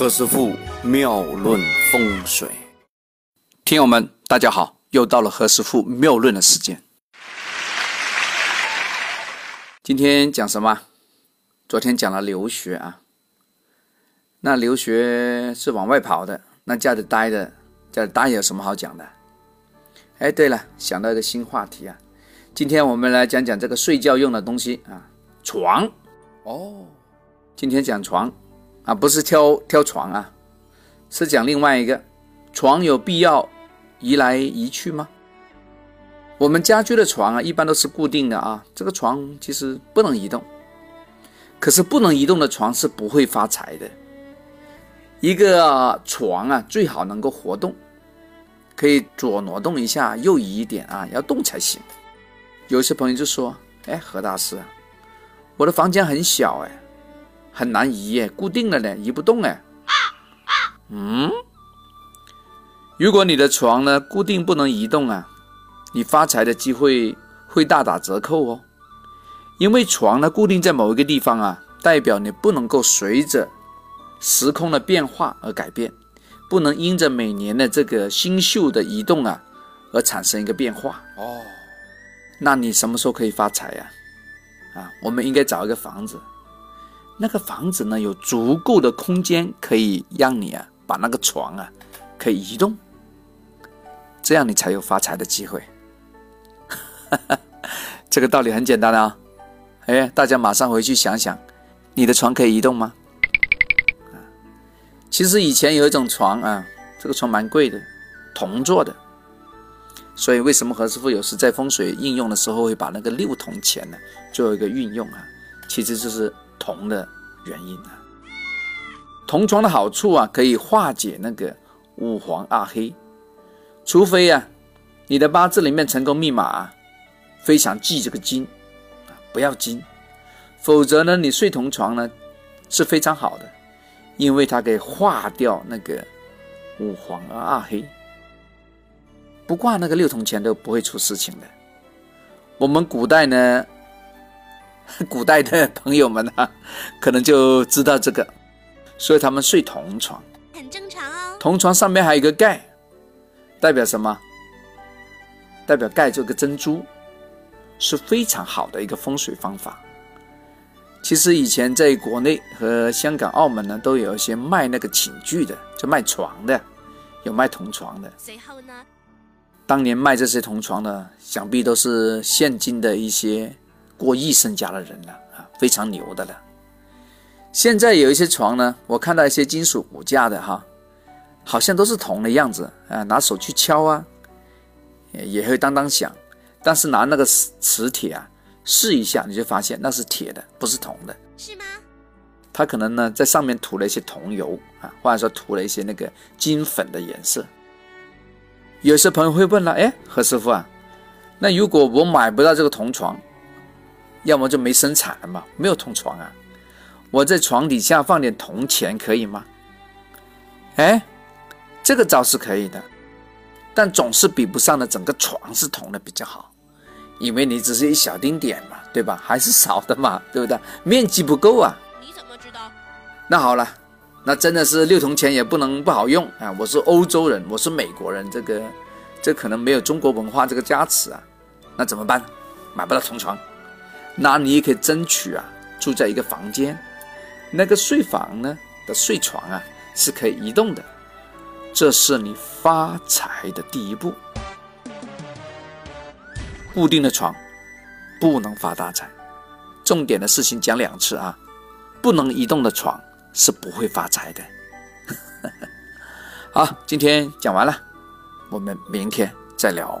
何师傅妙论风水，听友们大家好，又到了何师傅妙论的时间。今天讲什么？昨天讲了留学啊，那留学是往外跑的，那家里待的，家里待有什么好讲的？哎，对了，想到一个新话题啊，今天我们来讲讲这个睡觉用的东西啊，床。哦，今天讲床。啊，不是挑挑床啊，是讲另外一个床有必要移来移去吗？我们家居的床啊，一般都是固定的啊。这个床其实不能移动，可是不能移动的床是不会发财的。一个床啊，最好能够活动，可以左挪动一下，右移一点啊，要动才行。有些朋友就说：“哎，何大师，我的房间很小哎。”很难移耶，固定了呢，移不动哎。嗯，如果你的床呢固定不能移动啊，你发财的机会会大打折扣哦。因为床呢固定在某一个地方啊，代表你不能够随着时空的变化而改变，不能因着每年的这个星宿的移动啊而产生一个变化哦。那你什么时候可以发财呀？啊，我们应该找一个房子。那个房子呢，有足够的空间可以让你啊，把那个床啊，可以移动，这样你才有发财的机会。这个道理很简单啊，哎，大家马上回去想想，你的床可以移动吗？啊其实以前有一种床啊，这个床蛮贵的，铜做的，所以为什么何师傅有时在风水应用的时候会把那个六铜钱呢做一个运用啊？其实就是。铜的原因啊，铜床的好处啊，可以化解那个五黄二黑。除非啊，你的八字里面成功密码非常忌这个金啊，不要金，否则呢，你睡铜床呢是非常好的，因为它可以化掉那个五黄二黑，不挂那个六铜钱都不会出事情的。我们古代呢。古代的朋友们啊，可能就知道这个，所以他们睡同床，很正常哦。同床上面还有一个盖，代表什么？代表盖这个珍珠，是非常好的一个风水方法。其实以前在国内和香港、澳门呢，都有一些卖那个寝具的，就卖床的，有卖同床的。随后呢，当年卖这些同床的，想必都是现今的一些。过亿身家的人了啊，非常牛的了。现在有一些床呢，我看到一些金属骨架的哈，好像都是铜的样子啊，拿手去敲啊，也会当当响。但是拿那个磁磁铁啊试一下，你就发现那是铁的，不是铜的。是吗？他可能呢在上面涂了一些铜油啊，或者说涂了一些那个金粉的颜色。有些朋友会问了，哎，何师傅啊，那如果我买不到这个铜床？要么就没生产了嘛，没有铜床啊，我在床底下放点铜钱可以吗？哎，这个招是可以的，但总是比不上的整个床是铜的比较好，因为你只是一小丁点嘛，对吧？还是少的嘛，对不对？面积不够啊。你怎么知道？那好了，那真的是六铜钱也不能不好用啊！我是欧洲人，我是美国人，这个这可能没有中国文化这个加持啊，那怎么办？买不到铜床。那你也可以争取啊，住在一个房间，那个睡房呢的睡床啊是可以移动的，这是你发财的第一步。固定的床不能发大财，重点的事情讲两次啊，不能移动的床是不会发财的。好，今天讲完了，我们明天再聊。